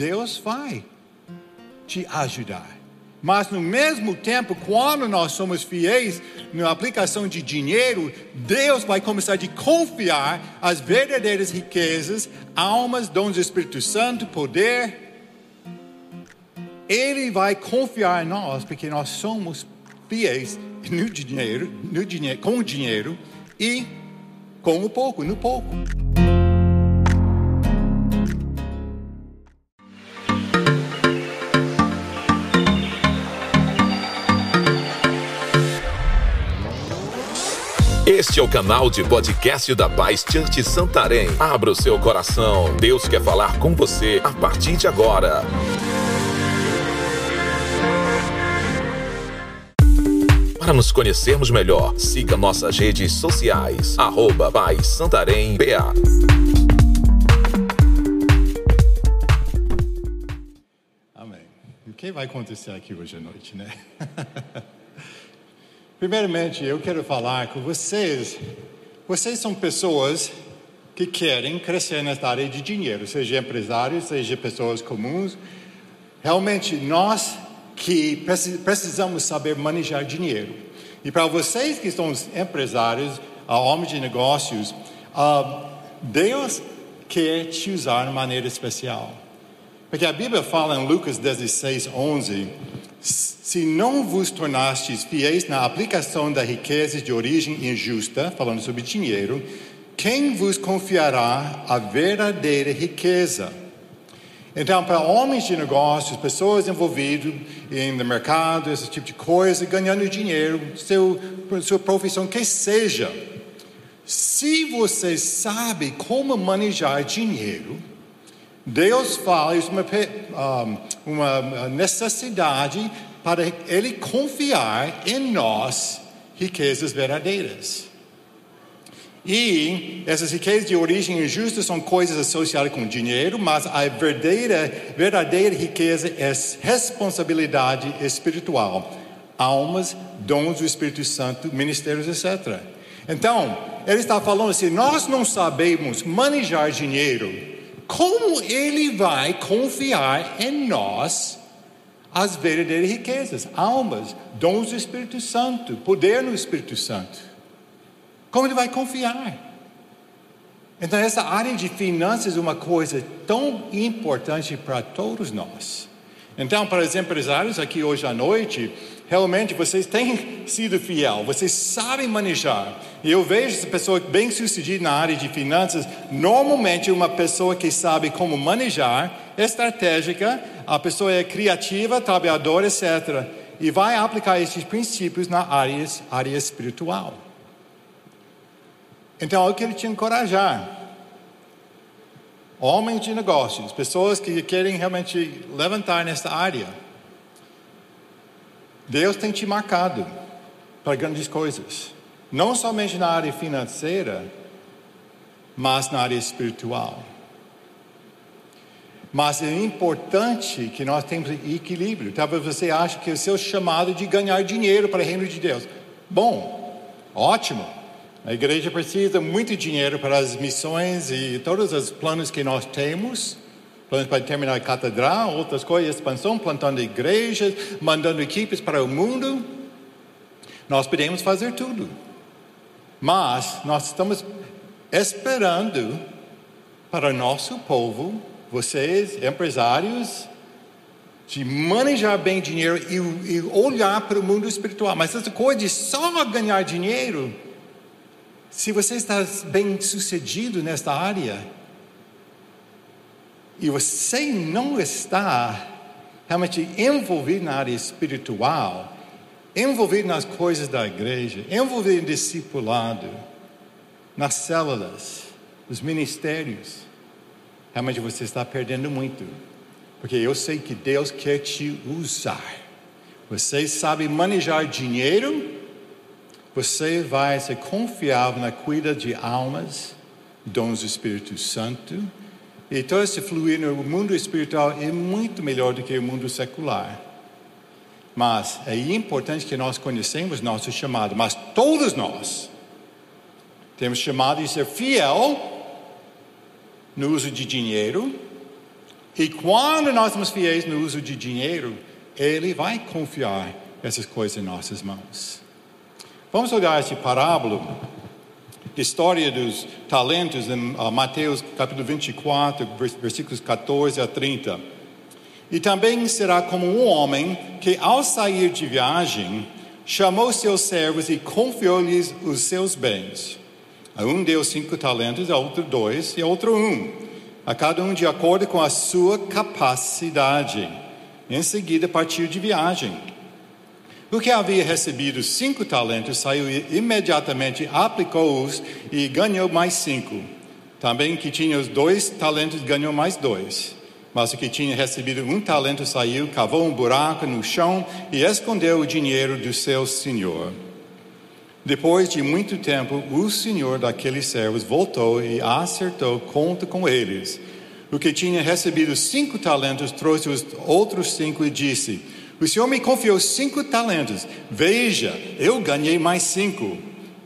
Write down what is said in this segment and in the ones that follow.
Deus vai te ajudar. Mas no mesmo tempo, quando nós somos fiéis na aplicação de dinheiro, Deus vai começar a confiar as verdadeiras riquezas, almas, dons do Espírito Santo, poder. Ele vai confiar em nós, porque nós somos fiéis no dinheiro, no dinheiro, com o dinheiro e com o pouco, no pouco. Este é o canal de podcast da Paz Church Santarém. Abra o seu coração. Deus quer falar com você a partir de agora. Para nos conhecermos melhor, siga nossas redes sociais. Arroba Paz Santarém BA. Amém. O que vai acontecer aqui hoje à noite, né? Primeiramente, eu quero falar com vocês. Vocês são pessoas que querem crescer nesta área de dinheiro, seja empresários, seja pessoas comuns. Realmente, nós que precisamos saber manejar dinheiro. E para vocês que são empresários, homens de negócios, Deus quer te usar de maneira especial. Porque a Bíblia fala em Lucas 16, 11 se não vos tornastes fiéis na aplicação da riqueza de origem injusta, falando sobre dinheiro, quem vos confiará a verdadeira riqueza? Então, para homens de negócios, pessoas envolvidas no mercado, esse tipo de coisa, ganhando dinheiro, seu, sua profissão, que seja, se você sabe como manejar dinheiro, Deus faz uma, uma necessidade para Ele confiar em nós riquezas verdadeiras. E essas riquezas de origem injusta são coisas associadas com dinheiro, mas a verdadeira, verdadeira riqueza é responsabilidade espiritual, almas, dons do Espírito Santo, ministérios, etc. Então, ele está falando assim: nós não sabemos manejar dinheiro como ele vai confiar em nós as verdadeiras riquezas, almas, dons do Espírito Santo, poder no Espírito Santo? Como ele vai confiar? Então, essa área de finanças é uma coisa tão importante para todos nós. Então, para os empresários aqui hoje à noite, realmente vocês têm sido fiel, vocês sabem manejar. E eu vejo essa pessoa bem sucedida na área de finanças, normalmente uma pessoa que sabe como manejar, estratégica, a pessoa é criativa, trabalhadora, etc. E vai aplicar esses princípios na área, área espiritual. Então, eu quero te encorajar. Homens de negócios, pessoas que querem realmente levantar nessa área Deus tem te marcado para grandes coisas, não somente na área financeira, mas na área espiritual. Mas é importante que nós tenhamos equilíbrio. Talvez você ache que é o seu chamado de ganhar dinheiro para o reino de Deus. Bom, ótimo. A igreja precisa muito dinheiro para as missões e todos os planos que nós temos planos para terminar a catedral, outras coisas, expansão, plantando igrejas, mandando equipes para o mundo. Nós podemos fazer tudo. Mas nós estamos esperando para nosso povo, vocês, empresários, de manejar bem dinheiro e, e, olhar para o mundo espiritual. Mas essa coisa de só ganhar dinheiro, se você está bem sucedido nesta área, e você não está realmente envolvido na área espiritual, envolvido nas coisas da igreja, envolvido em discipulado, nas células, nos ministérios, realmente você está perdendo muito. Porque eu sei que Deus quer te usar. Você sabe manejar dinheiro, você vai ser confiável na cuida de almas, dons do Espírito Santo, e todo esse fluir no mundo espiritual é muito melhor do que o mundo secular. Mas é importante que nós conhecemos nosso chamado. Mas todos nós temos chamado de ser fiel no uso de dinheiro E quando nós somos fiéis no uso de dinheiro, Ele vai confiar essas coisas em nossas mãos. Vamos olhar essa parábola, história dos talentos, em uh, Mateus capítulo 24, versículos 14 a 30. E também será como um homem que, ao sair de viagem, chamou seus servos e confiou-lhes os seus bens. A um deu cinco talentos, a outro dois e a outro um, a cada um de acordo com a sua capacidade. Em seguida partiu de viagem. O que havia recebido cinco talentos saiu imediatamente, aplicou-os e ganhou mais cinco. Também que tinha os dois talentos ganhou mais dois. Mas o que tinha recebido um talento saiu, cavou um buraco no chão e escondeu o dinheiro do seu senhor. Depois de muito tempo, o senhor daqueles servos voltou e acertou conta com eles. O que tinha recebido cinco talentos trouxe os outros cinco e disse: O senhor me confiou cinco talentos. Veja, eu ganhei mais cinco.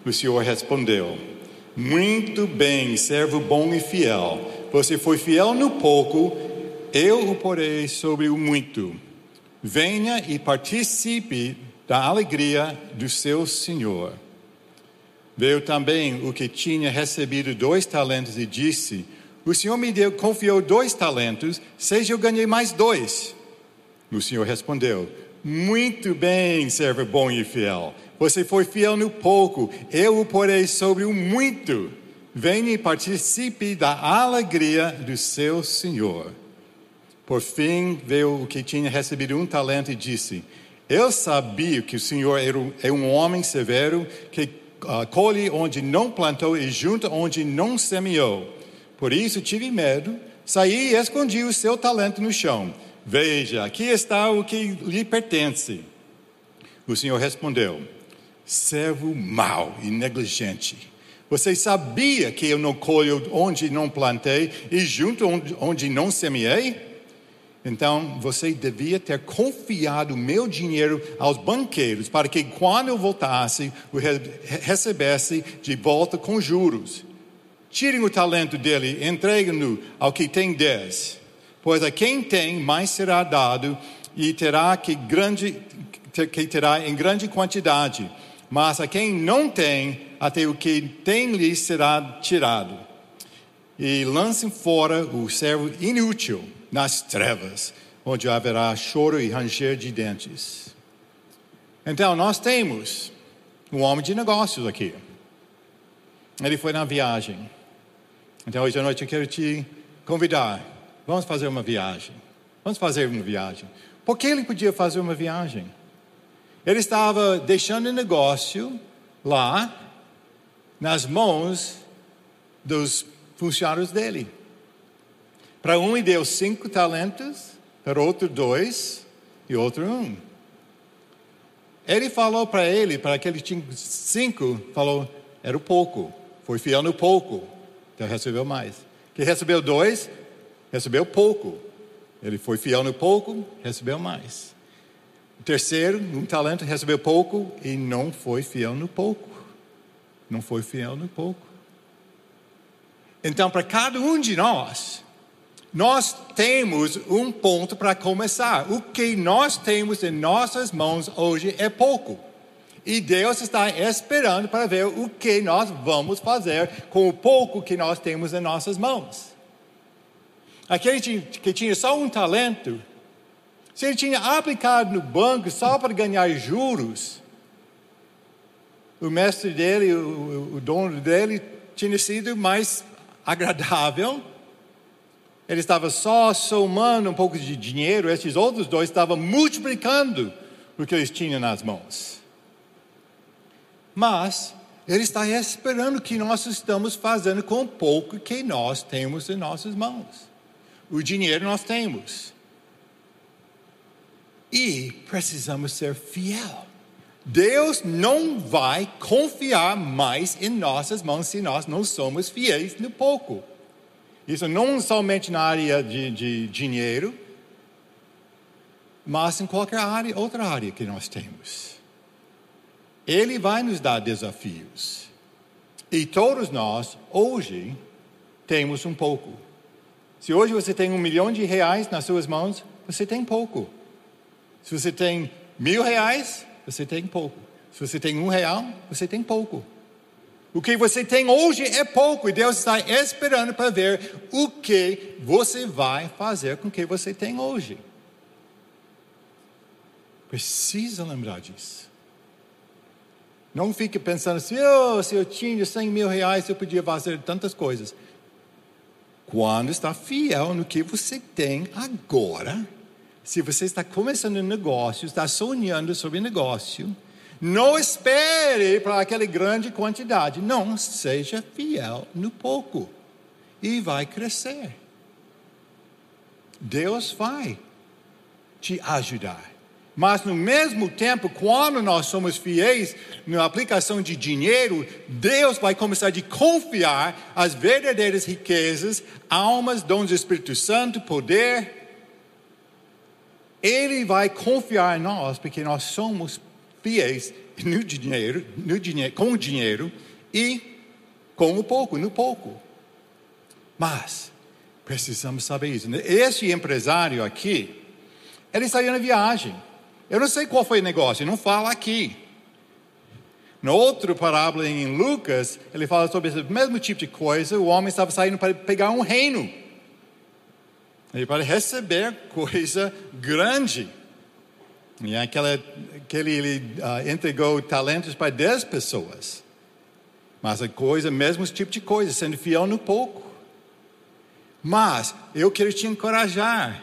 O senhor respondeu: Muito bem, servo bom e fiel. Você foi fiel no pouco, eu o porei sobre o muito. Venha e participe da alegria do seu senhor. Veio também o que tinha recebido dois talentos e disse: O senhor me deu, confiou dois talentos, seja eu ganhei mais dois. O senhor respondeu: Muito bem, servo bom e fiel. Você foi fiel no pouco, eu o porei sobre o muito. Venha e participe da alegria do seu senhor. Por fim, veio o que tinha recebido um talento e disse: Eu sabia que o Senhor é um homem severo, que uh, colhe onde não plantou e junta onde não semeou. Por isso tive medo, saí e escondi o seu talento no chão. Veja, aqui está o que lhe pertence. O Senhor respondeu: Servo mau e negligente. Você sabia que eu não colho onde não plantei e junto onde, não semeei? Então você devia ter confiado meu dinheiro aos banqueiros, para que quando eu voltasse, eu recebesse de volta com juros. Tirem o talento dele, entreguem-no ao que tem dez. Pois a quem tem, mais será dado, e terá que, grande, que terá em grande quantidade. Mas a quem não tem, até o que tem lhe será tirado. E lancem fora o servo inútil nas trevas, onde haverá choro e ranger de dentes. Então, nós temos um homem de negócios aqui. Ele foi na viagem. Então, hoje à noite eu quero te convidar. Vamos fazer uma viagem. Vamos fazer uma viagem. Por que ele podia fazer uma viagem? Ele estava deixando o negócio lá, nas mãos dos funcionários dele. Para um, ele deu cinco talentos, para outro, dois, e outro, um. Ele falou para ele, para aquele cinco, falou, era o pouco, foi fiel no pouco, então recebeu mais. Que recebeu dois, recebeu pouco. Ele foi fiel no pouco, recebeu mais. O terceiro, um talento, recebeu pouco e não foi fiel no pouco. Não foi fiel no pouco. Então, para cada um de nós, nós temos um ponto para começar. O que nós temos em nossas mãos hoje é pouco. E Deus está esperando para ver o que nós vamos fazer com o pouco que nós temos em nossas mãos. Aquele que tinha só um talento, se ele tinha aplicado no banco só para ganhar juros, o mestre dele, o, o dono dele, tinha sido mais agradável ele estava só somando um pouco de dinheiro, esses outros dois estavam multiplicando o que eles tinham nas mãos. Mas ele está esperando o que nós estamos fazendo com o pouco que nós temos em nossas mãos. O dinheiro nós temos. E precisamos ser fiel. Deus não vai confiar mais em nossas mãos se nós não somos fiéis no pouco. Isso não somente na área de, de dinheiro, mas em qualquer área, outra área que nós temos. Ele vai nos dar desafios. E todos nós, hoje, temos um pouco. Se hoje você tem um milhão de reais nas suas mãos, você tem pouco. Se você tem mil reais, você tem pouco. Se você tem um real, você tem pouco. O que você tem hoje é pouco e Deus está esperando para ver o que você vai fazer com o que você tem hoje. Precisa lembrar disso. Não fique pensando assim, oh, se eu tinha 100 mil reais, eu podia fazer tantas coisas. Quando está fiel no que você tem agora, se você está começando um negócio, está sonhando sobre negócio, não espere para aquela grande quantidade. Não, seja fiel no pouco e vai crescer. Deus vai te ajudar. Mas no mesmo tempo, quando nós somos fiéis na aplicação de dinheiro, Deus vai começar a confiar as verdadeiras riquezas, almas, dons do Espírito Santo, poder. Ele vai confiar em nós porque nós somos fiéis no dinheiro, no dinheiro, com o dinheiro e com o pouco, no pouco. Mas precisamos saber isso. Esse empresário aqui, ele saiu na viagem. Eu não sei qual foi o negócio, não fala aqui. No outro parábola em Lucas, ele fala sobre esse mesmo tipo de coisa. O homem estava saindo para pegar um reino. E para receber coisa grande. E aquela, aquele, ele uh, entregou talentos para dez pessoas. Mas a coisa, mesmo tipo de coisa, sendo fiel no pouco. Mas eu quero te encorajar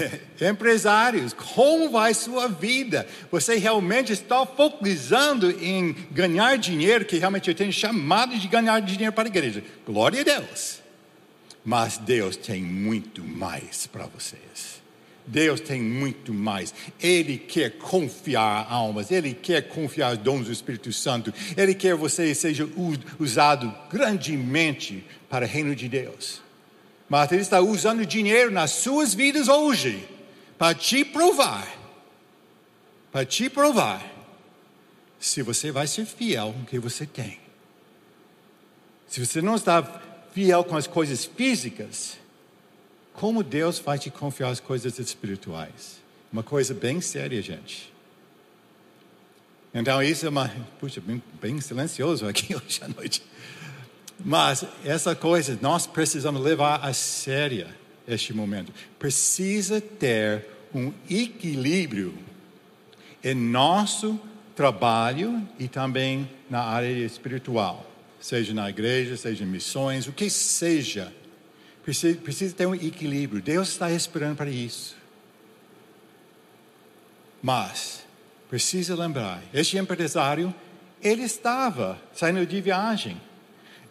Empresários, como vai sua vida? Você realmente está focalizando em ganhar dinheiro, que realmente eu tenho chamado de ganhar dinheiro para a igreja. Glória a Deus. Mas Deus tem muito mais para vocês. Deus tem muito mais. Ele quer confiar almas, Ele quer confiar dons do Espírito Santo. Ele quer você seja usado grandemente para o reino de Deus. Mas ele está usando dinheiro nas suas vidas hoje para te provar, para te provar se você vai ser fiel com o que você tem. Se você não está fiel com as coisas físicas, como Deus vai te confiar as coisas espirituais? Uma coisa bem séria, gente. Então, isso é uma. Puxa, bem, bem silencioso aqui hoje à noite. Mas essa coisa nós precisamos levar a sério este momento. Precisa ter um equilíbrio em nosso trabalho e também na área espiritual, seja na igreja, seja em missões, o que seja. Precisa, precisa ter um equilíbrio. Deus está esperando para isso. Mas precisa lembrar, este empresário, ele estava saindo de viagem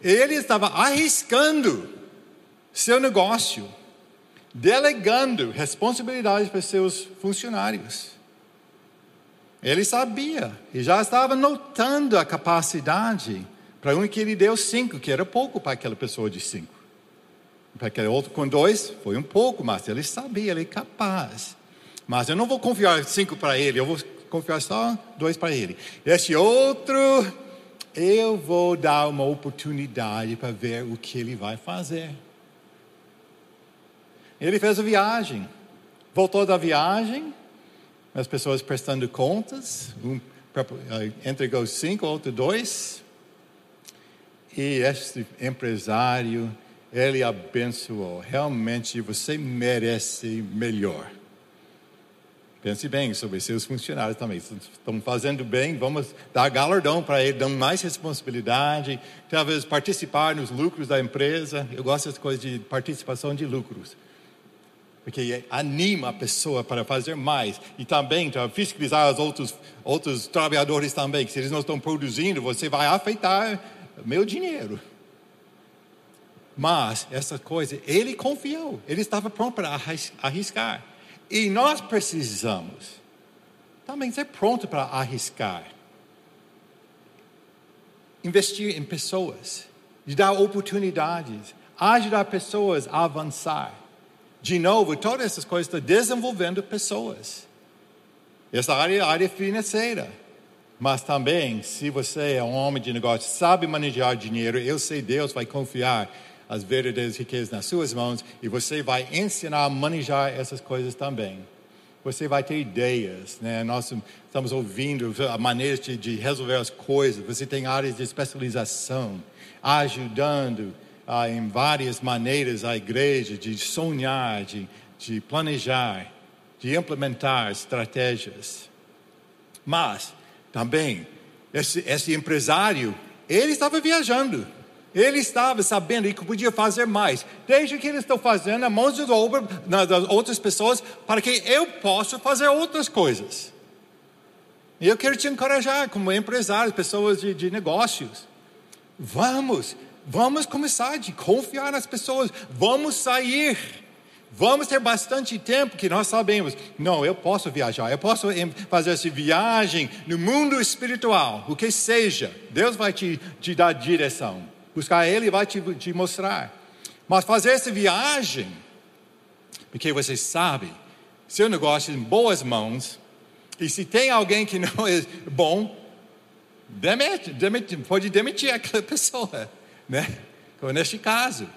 ele estava arriscando seu negócio, delegando responsabilidades para seus funcionários. Ele sabia e já estava notando a capacidade para um que ele deu cinco, que era pouco para aquela pessoa de cinco. Para aquele outro com dois, foi um pouco, mas ele sabia, ele é capaz. Mas eu não vou confiar cinco para ele, eu vou confiar só dois para ele. Esse outro eu vou dar uma oportunidade para ver o que ele vai fazer. Ele fez a viagem, voltou da viagem, as pessoas prestando contas, um eh, entregou cinco, outro dois, e este empresário, ele abençoou. Realmente você merece melhor. Pense bem sobre seus funcionários também. Estão fazendo bem, vamos dar galardão para eles, dando mais responsabilidade, talvez participar nos lucros da empresa. Eu gosto dessas coisas de participação de lucros. Porque anima a pessoa para fazer mais. E também para fiscalizar os outros, outros trabalhadores também. Que se eles não estão produzindo, você vai afetar meu dinheiro. Mas essa coisa, ele confiou. Ele estava pronto para arriscar. E nós precisamos também ser pronto para arriscar. Investir em pessoas, de dar oportunidades, ajudar pessoas a avançar. De novo, todas essas coisas estão desenvolvendo pessoas. Essa área é a área financeira. Mas também, se você é um homem de negócio, sabe manejar dinheiro, eu sei Deus vai confiar as verdadeiras riquezas nas suas mãos e você vai ensinar a manejar essas coisas também. Você vai ter ideias, né? Nós estamos ouvindo maneiras de, de resolver as coisas. Você tem áreas de especialização, ajudando ah, em várias maneiras a igreja de sonhar, de, de planejar, de implementar estratégias. Mas também esse, esse empresário, ele estava viajando. Ele estava sabendo que podia fazer mais. Desde que eles estão fazendo a mão de obra das outras pessoas para que eu possa fazer outras coisas. E eu quero te encorajar, como empresário, pessoas de, de negócios. Vamos, vamos começar a confiar nas pessoas. Vamos sair. Vamos ter bastante tempo que nós sabemos. Não, eu posso viajar, eu posso fazer essa viagem no mundo espiritual, o que seja. Deus vai te, te dar direção. Buscar Ele vai te, te mostrar. Mas fazer essa viagem, porque você sabe, seu negócio é em boas mãos, e se tem alguém que não é bom, demite, demite, pode demitir aquela pessoa, né? Como neste caso.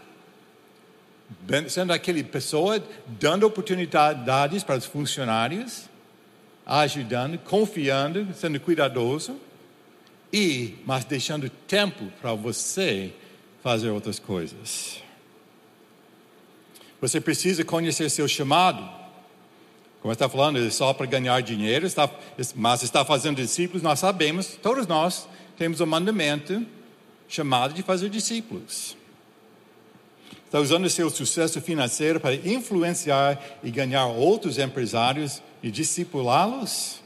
Sendo aquela pessoa dando oportunidades para os funcionários, ajudando, confiando, sendo cuidadoso, e mas deixando tempo para você fazer outras coisas. Você precisa conhecer seu chamado. Como está falando, é só para ganhar dinheiro, está, mas está fazendo discípulos, nós sabemos, todos nós temos o um mandamento chamado de fazer discípulos. Está usando seu sucesso financeiro para influenciar e ganhar outros empresários e discipulá-los?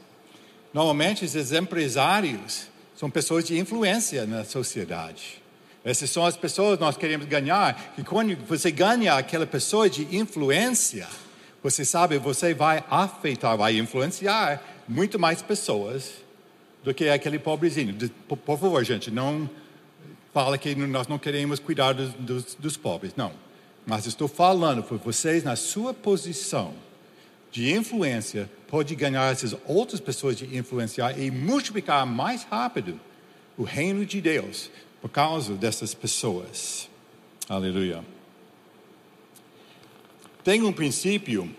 Normalmente, esses empresários são pessoas de influência na sociedade. Essas são as pessoas que nós queremos ganhar. E quando você ganha aquela pessoa de influência, você sabe, você vai afetar, vai influenciar muito mais pessoas do que aquele pobrezinho. Por, favor, gente, não fala que nós não queremos cuidar dos, dos, dos pobres. Não. Mas estou falando por vocês na sua posição de influência pode ganhar essas outras pessoas de influenciar e multiplicar mais rápido o reino de Deus por causa dessas pessoas. Aleluia. Tem um princípio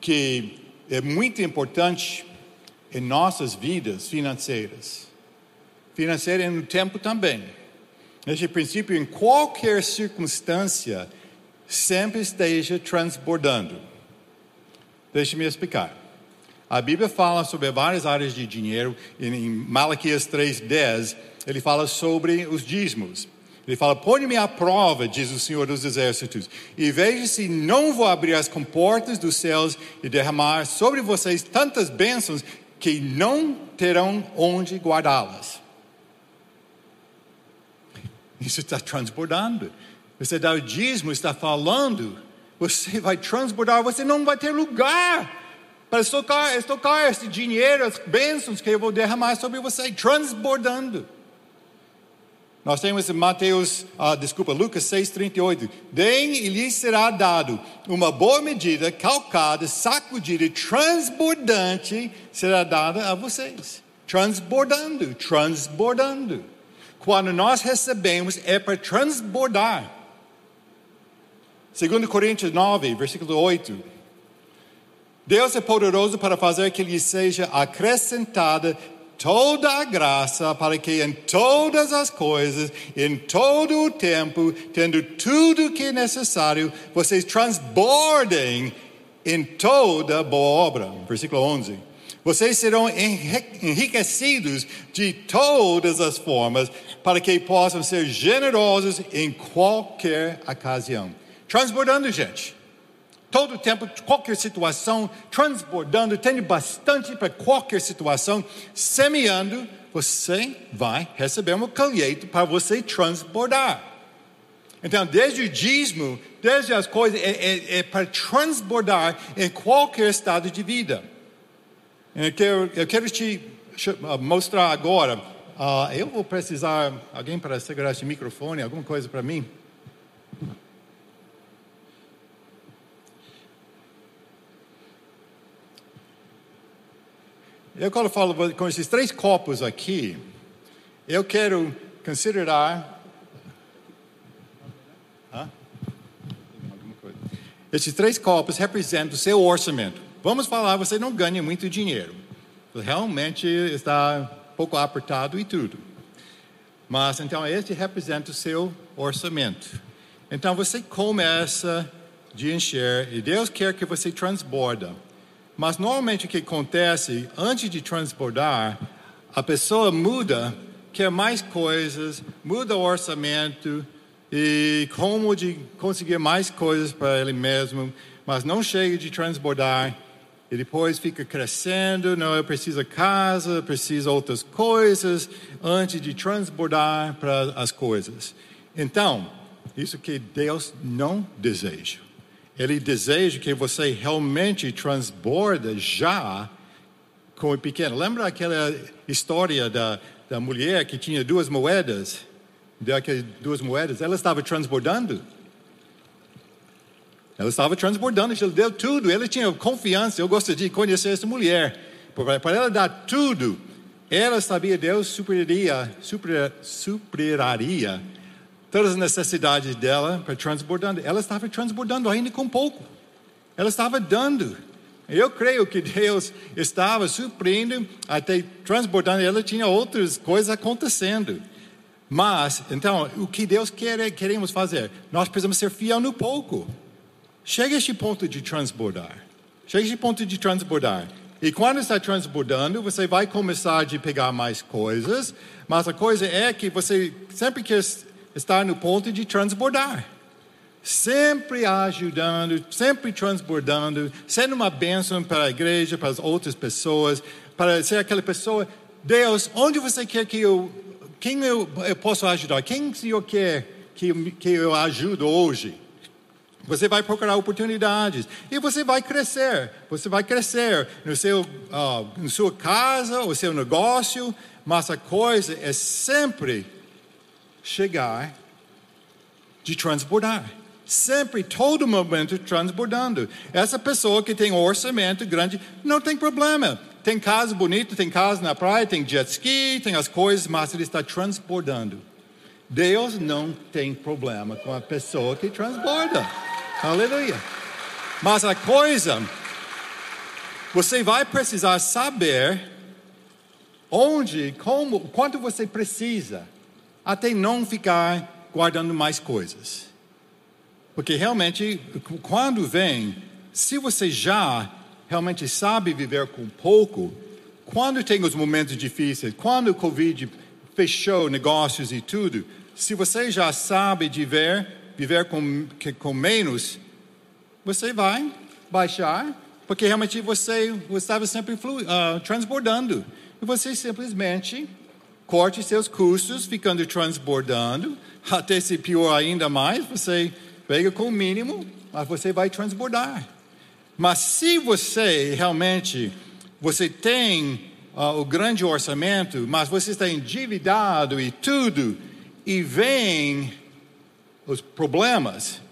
que é muito importante em nossas vidas financeiras. Financeira no tempo também. Esse princípio, em qualquer circunstância, sempre esteja transbordando. Deixe-me explicar. A Bíblia fala sobre várias áreas de dinheiro. Em Malaquias 3,10, ele fala sobre os dízimos. Ele fala: Põe-me à prova, diz o Senhor dos Exércitos, e veja se não vou abrir as comportas dos céus e derramar sobre vocês tantas bênçãos que não terão onde guardá-las. Isso está transbordando. Você dá o dízimo, está falando você vai transbordar, você não vai ter lugar para estocar, estocar esse dinheiro, as bênçãos que eu vou derramar sobre você, transbordando. Nós temos em Mateus, ah, desculpa, Lucas 6,38. Deem e lhes será dado uma boa medida, calcada, sacudida, transbordante, será dada a vocês. Transbordando, transbordando. Quando nós recebemos, é para transbordar. 2 Coríntios 9, versículo 8. Deus é poderoso para fazer que lhe seja acrescentada toda a graça para que em todas as coisas, em todo o tempo, tendo tudo que é necessário, vocês transbordem em toda boa obra. Versículo 11. Vocês serão enriquecidos de todas as formas para que possam ser generosos em qualquer ocasião transbordando, gente. Todo tempo, qualquer situação, transbordando, tendo bastante para qualquer situação, semeando, você vai receber uma colheita para você transbordar. Então, desde o dízimo, desde as coisas, é, é, é para transbordar em qualquer estado de vida. Eu quero, eu quero te mostrar agora. Uh, eu vou precisar alguém para segurar esse microfone, alguma coisa para mim. Eu, quando falo com esses três copos aqui, eu quero considerar. Esses três copos representam o seu orçamento. Vamos falar, você não ganha muito dinheiro. Realmente está um pouco apertado e tudo. Mas então este representa o seu orçamento. Então você começa de encher e Deus quer que você transborda. Mas normalmente o que acontece antes de transbordar, a pessoa muda, quer mais coisas, muda o orçamento e como de conseguir mais coisas para ele mesmo, mas não chega de transbordar e depois fica crescendo, não, eu preciso casa, preciso outras coisas, antes de transbordar para as coisas. Então, isso que Deus não deseja. Ele deseja que você realmente transborda já com o pequeno. Lembra aquela história da, da mulher que tinha duas moedas? Deu aquelas duas moedas, ela estava transbordando. Ela estava transbordando, ele deu tudo, ele tinha confiança. Eu gostaria de conhecer essa mulher. Para ela dar tudo, ela sabia Deus superaria, super, superaria todas as necessidades dela para transbordando. Ela estava transbordando ainda com pouco. Ela estava dando. Eu creio que Deus estava suprindo, até transbordando. Ela tinha outras coisas acontecendo. Mas, então, o que Deus quer, queremos fazer? Nós precisamos ser fiel no pouco. Chega a este ponto de transbordar. Chega a este ponto de transbordar. E quando está transbordando, você vai começar a pegar mais coisas, mas a coisa é que você sempre quer estar no ponto de transbordar. Sempre ajudando, sempre transbordando, sendo uma bênção para a igreja, para as outras pessoas, para ser aquela pessoa. Deus, onde você quer que eu. Quem eu, eu posso ajudar? Quem o Senhor quer que, que eu ajude hoje? Você vai procurar oportunidades e você vai crescer. Você vai crescer no seu, uh, na sua casa, o seu negócio, mas a coisa é sempre chegar de transbordar. Sempre, todo momento transbordando. Essa pessoa que tem orçamento grande não tem problema. Tem casa bonita, tem casa na praia, tem jet ski, tem as coisas, mas ele está transbordando. Deus não tem problema com a pessoa que transborda. Aleluia. Mas a coisa, você vai precisar saber onde, como, quanto você precisa, até não ficar guardando mais coisas. Porque realmente, quando vem, se você já realmente sabe viver com pouco, quando tem os momentos difíceis, quando o Covid fechou negócios e tudo, se você já sabe viver viver com, com menos, você vai baixar, porque realmente você, estava sempre flu, uh, transbordando. E você simplesmente corte seus custos, ficando transbordando, até se pior ainda mais, você pega com o mínimo, mas você vai transbordar. Mas se você realmente, você tem uh, o grande orçamento, mas você está endividado e tudo, e vem os problemas.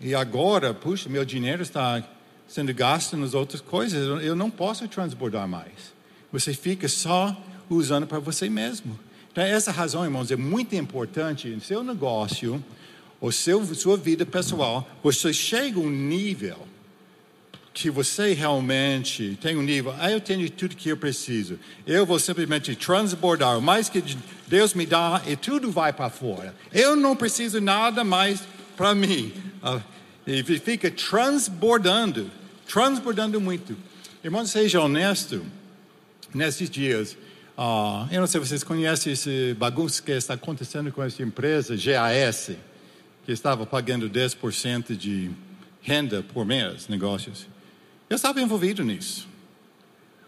E agora, puxa, meu dinheiro está sendo gasto nas outras coisas, eu não posso transbordar mais. Você fica só usando para você mesmo. Então, essa razão, irmãos, é muito importante no seu negócio, ou seu, sua vida pessoal, você chega a um nível que você realmente tem um nível, ah, eu tenho tudo que eu preciso. Eu vou simplesmente transbordar. O mais que Deus me dá, e tudo vai para fora. Eu não preciso nada mais para mim. Ah, e fica transbordando, transbordando muito. Irmão, seja honesto, nesses dias, eu não sei se vocês conhecem esse bagunço que está acontecendo com essa empresa, GAS, que estava pagando 10% de renda por mês, negócios. Eu estava envolvido nisso.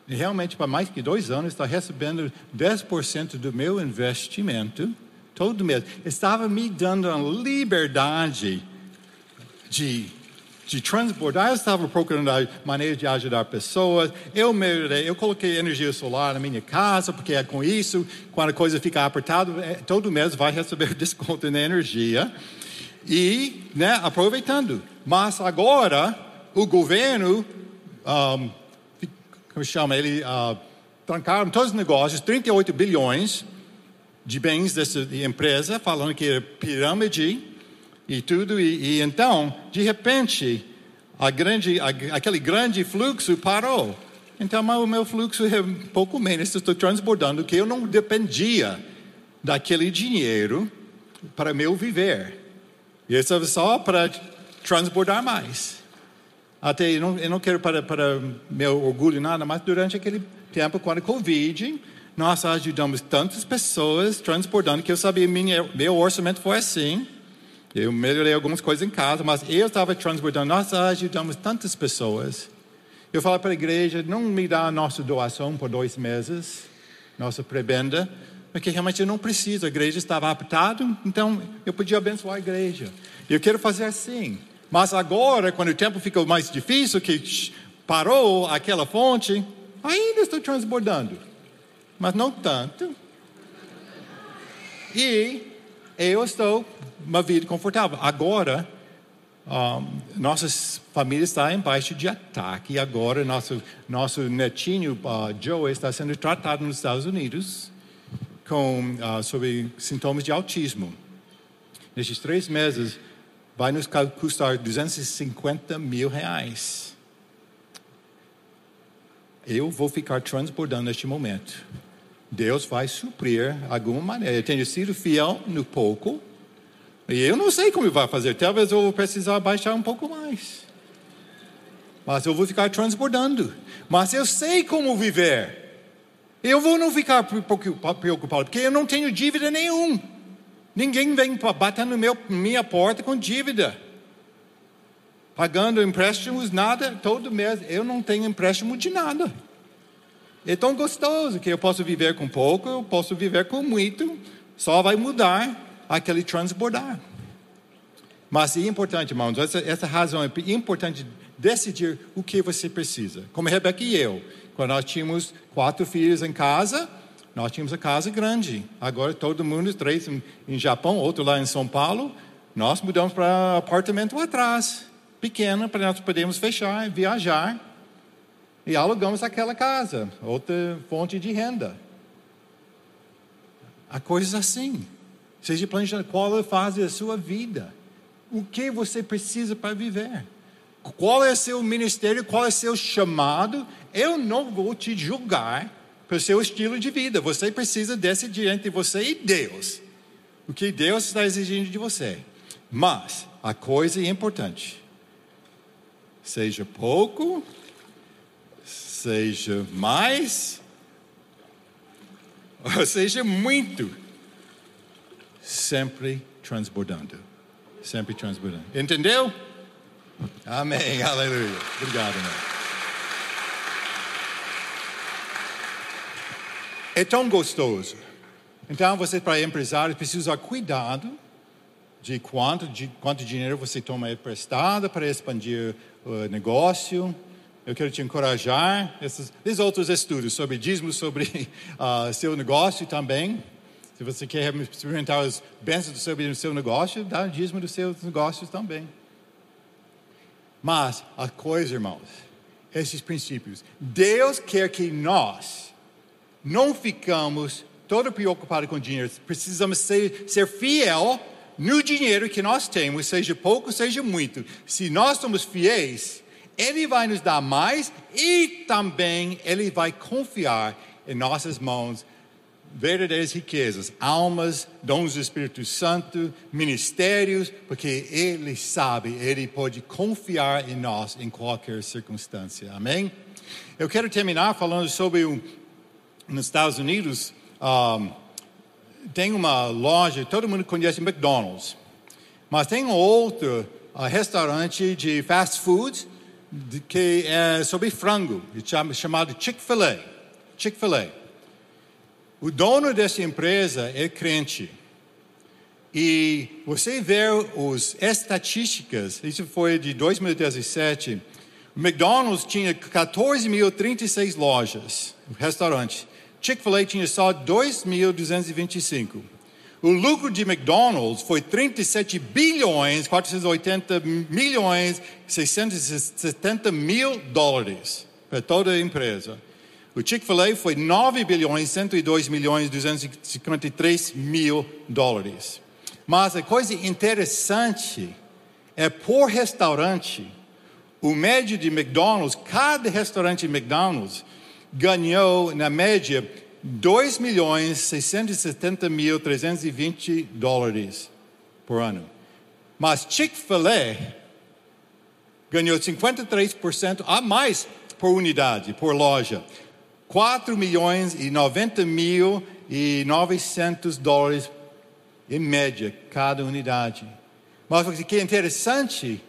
E realmente, para mais que dois anos, está recebendo 10% do meu investimento todo mês. Estava me dando a liberdade de, de transbordar. Eu estava procurando maneiras de ajudar pessoas. Eu, me, eu coloquei energia solar na minha casa, porque é com isso, quando a coisa fica apertada, é, todo mês vai receber desconto na energia. E né, aproveitando. Mas agora, o governo um, como chama, ele uh, trancaram todos os negócios, 38 bilhões de bens dessa empresa, falando que era pirâmide, e tudo. E, e então, de repente, grande, aquele grande fluxo parou. Então, o meu fluxo é um pouco menos, estou transbordando, que eu não dependia daquele dinheiro para meu viver. E isso é só para transbordar mais. Até eu não, eu não quero para, para meu orgulho nada, mas durante aquele tempo, quando Covid, nós ajudamos tantas pessoas transbordando que eu sabia minha, meu orçamento foi assim. Eu melhorei algumas coisas em casa, mas eu estava transbordando. Nós ajudamos tantas pessoas. Eu falo para a igreja, não me dá a nossa doação por dois meses, nossa prebenda, porque realmente eu não preciso. A igreja estava apertada, então eu podia abençoar a igreja. Eu quero fazer assim. Mas agora, quando o tempo ficou mais difícil, que parou aquela fonte, ainda estou transbordando. Mas não tanto. E eu estou uma vida confortável. Agora, um, nossas famílias estão embaixo de ataque. Agora, nosso, nosso netinho, uh, Joe, está sendo tratado nos Estados Unidos com, uh, sobre sintomas de autismo. Nesses três meses, vai nos custar 250 mil reais. Eu vou ficar transbordando neste momento. Deus vai suprir alguma maneira. Eu tenho sido fiel no pouco. E eu não sei como vai fazer. Talvez eu vou precisar baixar um pouco mais. Mas eu vou ficar transbordando. Mas eu sei como viver. Eu vou não ficar preocupado, porque eu não tenho dívida nenhum. Ninguém vem bater meu minha porta com dívida. Pagando empréstimos, nada, todo mês. Eu não tenho empréstimo de nada. É tão gostoso que eu posso viver com pouco, eu posso viver com muito, só vai mudar aquele transbordar. Mas é importante, irmãos, essa, essa razão é importante decidir o que você precisa. Como Rebeca e eu. Quando nós tínhamos quatro filhos em casa, nós tínhamos a casa grande. Agora todo mundo, três em Japão, outro lá em São Paulo, nós mudamos para apartamento atrás, pequeno, para nós podermos fechar, viajar. E alugamos aquela casa, outra fonte de renda. Há coisas assim. Seja planejando qual é a fase da sua vida. O que você precisa para viver. Qual é o seu ministério, qual é o seu chamado. Eu não vou te julgar pelo seu estilo de vida. Você precisa decidir entre você e Deus. O que Deus está exigindo de você. Mas a coisa é importante. Seja pouco, seja mais, ou seja muito, sempre transbordando. Sempre transbordando. Entendeu? Amém, aleluia. Obrigado, irmão. É tão gostoso. Então, você, para empresário, precisa usar cuidado de quanto, de quanto dinheiro você toma emprestado para expandir o negócio. Eu quero te encorajar. Esses, esses outros estudos sobre dízimo, sobre uh, seu negócio também. Se você quer experimentar as bênçãos sobre o seu negócio, dá dízimo dos seus negócios também. Mas a coisa, irmãos, esses princípios, Deus quer que nós não ficamos todo preocupados com dinheiro. Precisamos ser, ser fiel no dinheiro que nós temos, seja pouco, seja muito. Se nós somos fiéis, Ele vai nos dar mais e também Ele vai confiar em nossas mãos verdadeiras riquezas, almas, dons do Espírito Santo, ministérios, porque Ele sabe, Ele pode confiar em nós em qualquer circunstância. Amém? Eu quero terminar falando sobre um, nos Estados Unidos um, tem uma loja, todo mundo conhece McDonald's, mas tem outro uh, restaurante de fast food que é sobre frango, chamado Chick-fil-A. Chick-fil-A. O dono dessa empresa é crente. E você vê as estatísticas, isso foi de 2017. O McDonald's tinha 14.036 lojas, restaurante. Chick-fil-A tinha só 2.225. O lucro de McDonald's foi 37 bilhões 480 milhões 670 mil dólares para toda a empresa. O Chick-fil-A foi 9 bilhões 102 milhões 253 mil dólares. Mas a coisa interessante é por restaurante, o médio de McDonald's, cada restaurante de McDonald's ganhou, na média, 2 milhões 670 mil 320 dólares por ano. Mas Chick-fil-A ganhou 53% a mais por unidade, por loja. 4 milhões e 90 mil e 900 dólares em média cada unidade. Mas o que é interessante,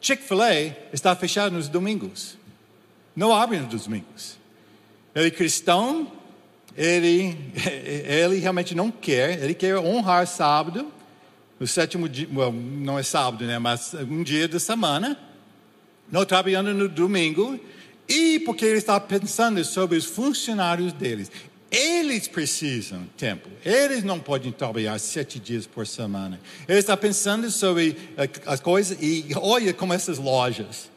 Chick-fil-A está fechado nos domingos. Não abre nos domingos. Ele é cristão, ele, ele realmente não quer, ele quer honrar sábado, no sétimo dia, well, não é sábado, né, mas um dia da semana, não trabalhando no domingo, e porque ele está pensando sobre os funcionários deles. Eles precisam tempo. Eles não podem trabalhar sete dias por semana. Ele está pensando sobre eh, as coisas e olha como essas lojas.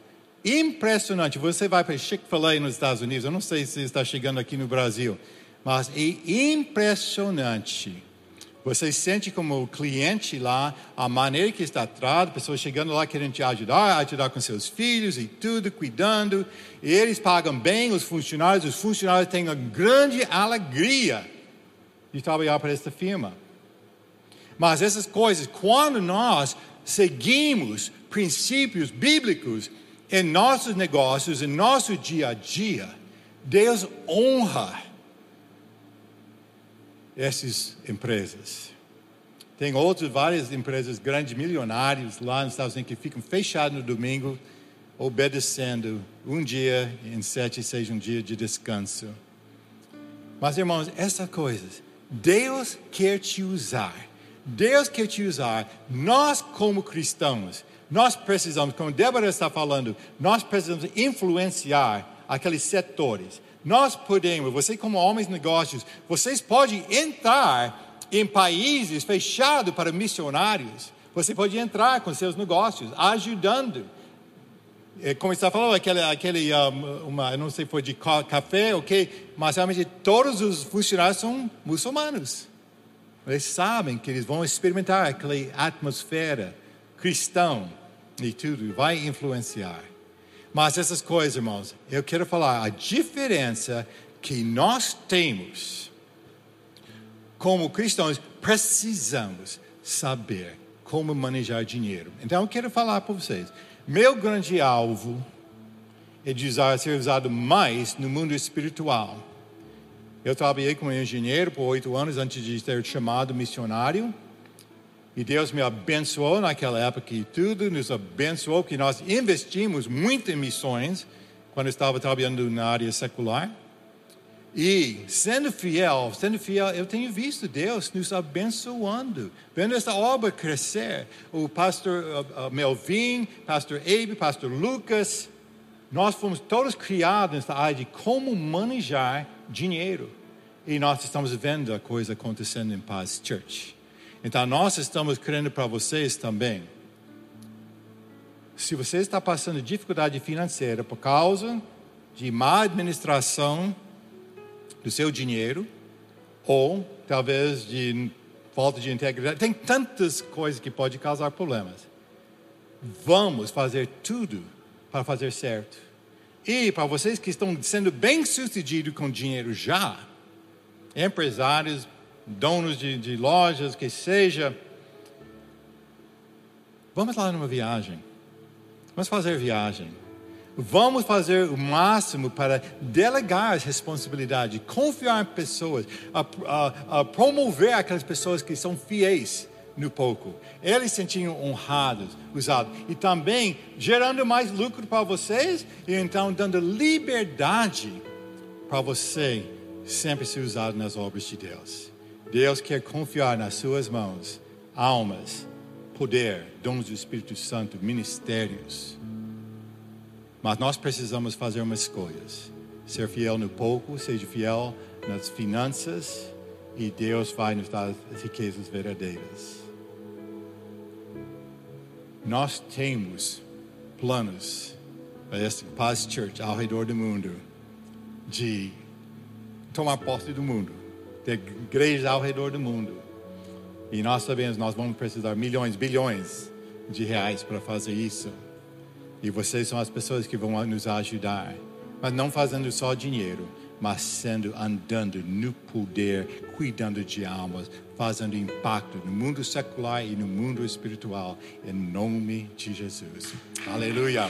Impressionante. Você vai para Chick-fil-A nos Estados Unidos. Eu não sei se está chegando aqui no Brasil, mas é impressionante você sente como cliente lá a maneira que está tratado, pessoas chegando lá querendo te ajudar, ajudar com seus filhos e tudo, cuidando. E eles pagam bem os funcionários, os funcionários têm uma grande alegria de trabalhar para esta firma. Mas essas coisas, quando nós seguimos princípios bíblicos em nossos negócios, em nosso dia a dia, Deus honra essas empresas. Tem outras, várias empresas grandes, milionários lá nos Estados Unidos que ficam fechados no domingo, obedecendo um dia em sete seja um dia de descanso. Mas irmãos, essas coisas, Deus quer te usar. Deus quer te usar. Nós como cristãos, nós precisamos, como Débora está falando, nós precisamos influenciar aqueles setores. Nós podemos, você como homens de negócios, vocês podem entrar em países fechados para missionários. Você pode entrar com seus negócios, ajudando. É, como está falando, aquele, aquele uma, não sei se foi de café, ok, mas realmente todos os funcionários são muçulmanos. Eles sabem que eles vão experimentar aquela atmosfera cristã e tudo, vai influenciar. Mas essas coisas, irmãos, eu quero falar a diferença que nós temos como cristãos, precisamos saber como manejar dinheiro. Então eu quero falar para vocês. Meu grande alvo é de usar, ser usado mais no mundo espiritual. Eu trabalhei como engenheiro por oito anos antes de ser chamado missionário. E Deus me abençoou naquela época e tudo, nos abençoou, que nós investimos muito em missões quando estava trabalhando na área secular. E sendo fiel, sendo fiel, eu tenho visto Deus nos abençoando, vendo essa obra crescer. O pastor uh, uh, Melvin, pastor Abe, pastor Lucas, nós fomos todos criados nessa área de como manejar dinheiro. E nós estamos vendo a coisa acontecendo em Paz Church. Então, nós estamos querendo para vocês também. Se você está passando dificuldade financeira por causa de má administração do seu dinheiro, ou talvez de falta de integridade, tem tantas coisas que podem causar problemas. Vamos fazer tudo para fazer certo. E para vocês que estão sendo bem-sucedidos com dinheiro já, empresários, donos de, de lojas, que seja. Vamos lá numa viagem. Vamos fazer viagem. Vamos fazer o máximo para delegar as responsabilidades, confiar em pessoas, a, a, a promover aquelas pessoas que são fiéis no pouco. Eles se sentiam honrados, usados. E também gerando mais lucro para vocês e então dando liberdade para você sempre ser usado nas obras de Deus. Deus quer confiar nas suas mãos almas, poder, dons do Espírito Santo, ministérios. Mas nós precisamos fazer umas escolhas. Ser fiel no pouco, seja fiel nas finanças e Deus vai nos dar as riquezas verdadeiras. Nós temos planos para esta Paz Church ao redor do mundo de tomar posse do mundo ter igrejas ao redor do mundo. E nós sabemos, nós vamos precisar milhões, bilhões de reais para fazer isso. E vocês são as pessoas que vão nos ajudar. Mas não fazendo só dinheiro, mas sendo andando no poder, cuidando de almas, fazendo impacto no mundo secular e no mundo espiritual, em nome de Jesus. Aleluia.